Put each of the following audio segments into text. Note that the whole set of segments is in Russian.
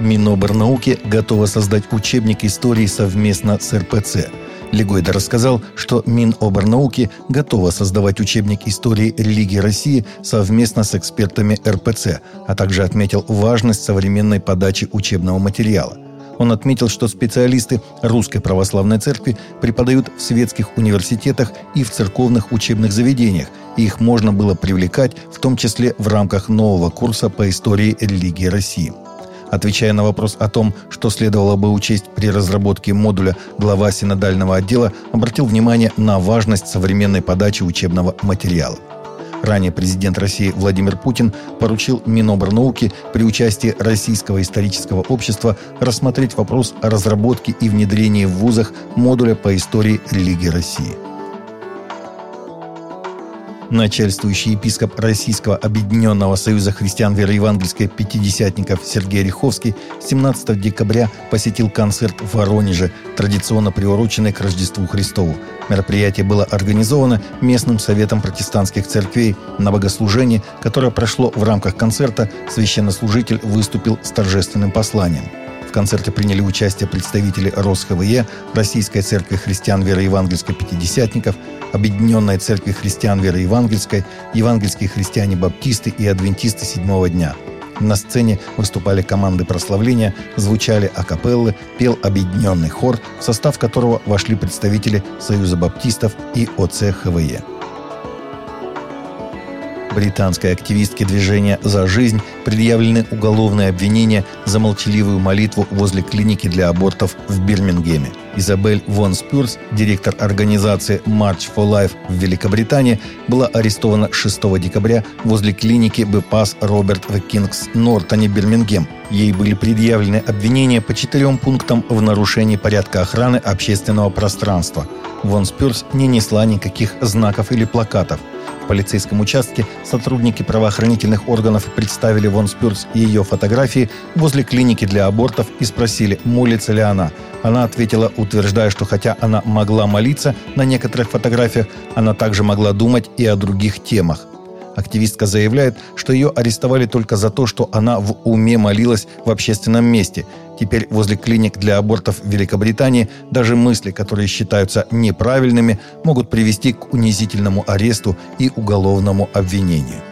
Миноборнауки готова создать учебник истории совместно с РПЦ. Легойда рассказал, что Миноборнауки готова создавать учебник истории религии России совместно с экспертами РПЦ, а также отметил важность современной подачи учебного материала. Он отметил, что специалисты Русской Православной Церкви преподают в светских университетах и в церковных учебных заведениях, и их можно было привлекать в том числе в рамках нового курса по истории религии России. Отвечая на вопрос о том, что следовало бы учесть при разработке модуля, глава синодального отдела обратил внимание на важность современной подачи учебного материала. Ранее президент России Владимир Путин поручил Минобрнауки при участии Российского исторического общества рассмотреть вопрос о разработке и внедрении в вузах модуля по истории религии России – начальствующий епископ Российского Объединенного Союза Христиан Вероевангельской Пятидесятников Сергей Риховский 17 декабря посетил концерт в Воронеже, традиционно приуроченный к Рождеству Христову. Мероприятие было организовано местным советом протестантских церквей. На богослужении, которое прошло в рамках концерта, священнослужитель выступил с торжественным посланием. В концерте приняли участие представители РосХВЕ, Российской Церкви Христиан Вероевангельской Пятидесятников, Объединенной Церкви Христиан Вероевангельской, Евангельские христиане-баптисты и адвентисты седьмого дня. На сцене выступали команды прославления, звучали акапеллы, пел объединенный хор, в состав которого вошли представители Союза баптистов и ОЦ ХВЕ британской активистке движения «За жизнь» предъявлены уголовные обвинения за молчаливую молитву возле клиники для абортов в Бирмингеме. Изабель Вон Спюрс, директор организации March for Life в Великобритании, была арестована 6 декабря возле клиники Бепас Роберт в Кингс Нортоне, Бирмингем. Ей были предъявлены обвинения по четырем пунктам в нарушении порядка охраны общественного пространства. Вон Спюрс не несла никаких знаков или плакатов – полицейском участке сотрудники правоохранительных органов представили Вон Спюрс и ее фотографии возле клиники для абортов и спросили, молится ли она. Она ответила, утверждая, что хотя она могла молиться на некоторых фотографиях, она также могла думать и о других темах. Активистка заявляет, что ее арестовали только за то, что она в уме молилась в общественном месте. Теперь возле клиник для абортов в Великобритании даже мысли, которые считаются неправильными, могут привести к унизительному аресту и уголовному обвинению.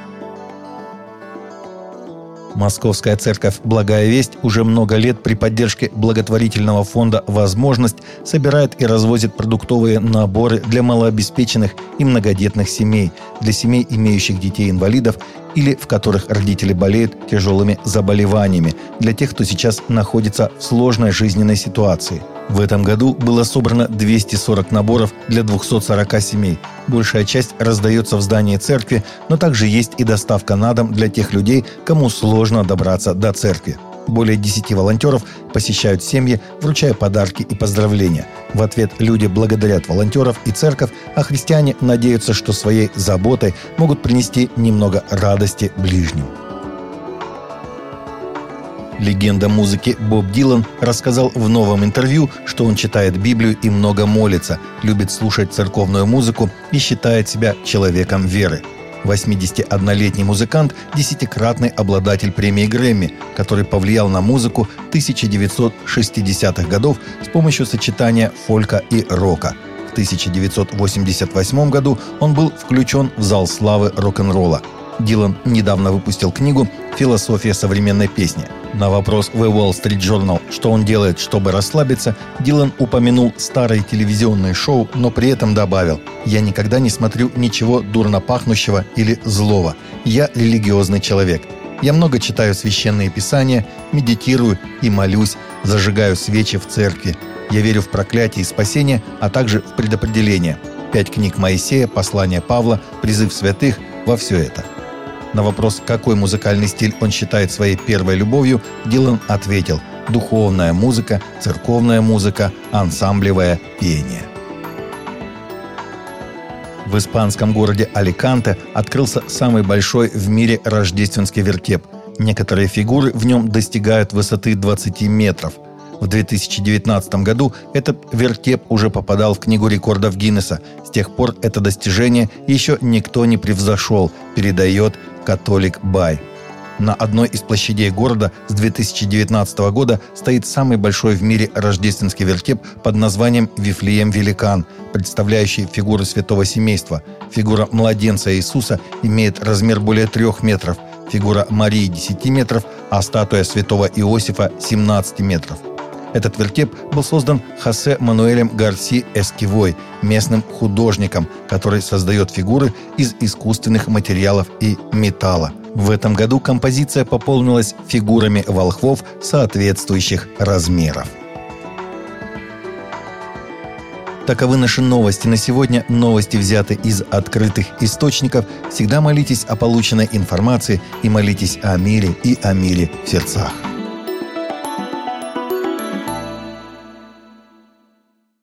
Московская церковь «Благая весть» уже много лет при поддержке благотворительного фонда «Возможность» собирает и развозит продуктовые наборы для малообеспеченных и многодетных семей, для семей, имеющих детей-инвалидов или в которых родители болеют тяжелыми заболеваниями, для тех, кто сейчас находится в сложной жизненной ситуации – в этом году было собрано 240 наборов для 240 семей. Большая часть раздается в здании церкви, но также есть и доставка на дом для тех людей, кому сложно добраться до церкви. Более 10 волонтеров посещают семьи, вручая подарки и поздравления. В ответ люди благодарят волонтеров и церковь, а христиане надеются, что своей заботой могут принести немного радости ближним. Легенда музыки Боб Дилан рассказал в новом интервью, что он читает Библию и много молится, любит слушать церковную музыку и считает себя человеком веры. 81-летний музыкант – десятикратный обладатель премии Грэмми, который повлиял на музыку 1960-х годов с помощью сочетания фолька и рока. В 1988 году он был включен в зал славы рок-н-ролла. Дилан недавно выпустил книгу «Философия современной песни». На вопрос The Wall Street Journal, что он делает, чтобы расслабиться, Дилан упомянул старое телевизионное шоу, но при этом добавил «Я никогда не смотрю ничего дурно пахнущего или злого. Я религиозный человек. Я много читаю священные писания, медитирую и молюсь, зажигаю свечи в церкви. Я верю в проклятие и спасение, а также в предопределение. Пять книг Моисея, послание Павла, призыв святых – во все это – на вопрос, какой музыкальный стиль он считает своей первой любовью, Дилан ответил «духовная музыка, церковная музыка, ансамблевое пение». В испанском городе Аликанте открылся самый большой в мире рождественский вертеп. Некоторые фигуры в нем достигают высоты 20 метров – в 2019 году этот вертеп уже попадал в Книгу рекордов Гиннесса. С тех пор это достижение еще никто не превзошел, передает католик Бай. На одной из площадей города с 2019 года стоит самый большой в мире рождественский вертеп под названием «Вифлеем Великан», представляющий фигуры святого семейства. Фигура младенца Иисуса имеет размер более трех метров, фигура Марии 10 метров, а статуя святого Иосифа 17 метров. Этот вертеп был создан Хосе Мануэлем Гарси Эскивой, местным художником, который создает фигуры из искусственных материалов и металла. В этом году композиция пополнилась фигурами волхвов соответствующих размеров. Таковы наши новости на сегодня. Новости взяты из открытых источников. Всегда молитесь о полученной информации и молитесь о мире и о мире в сердцах.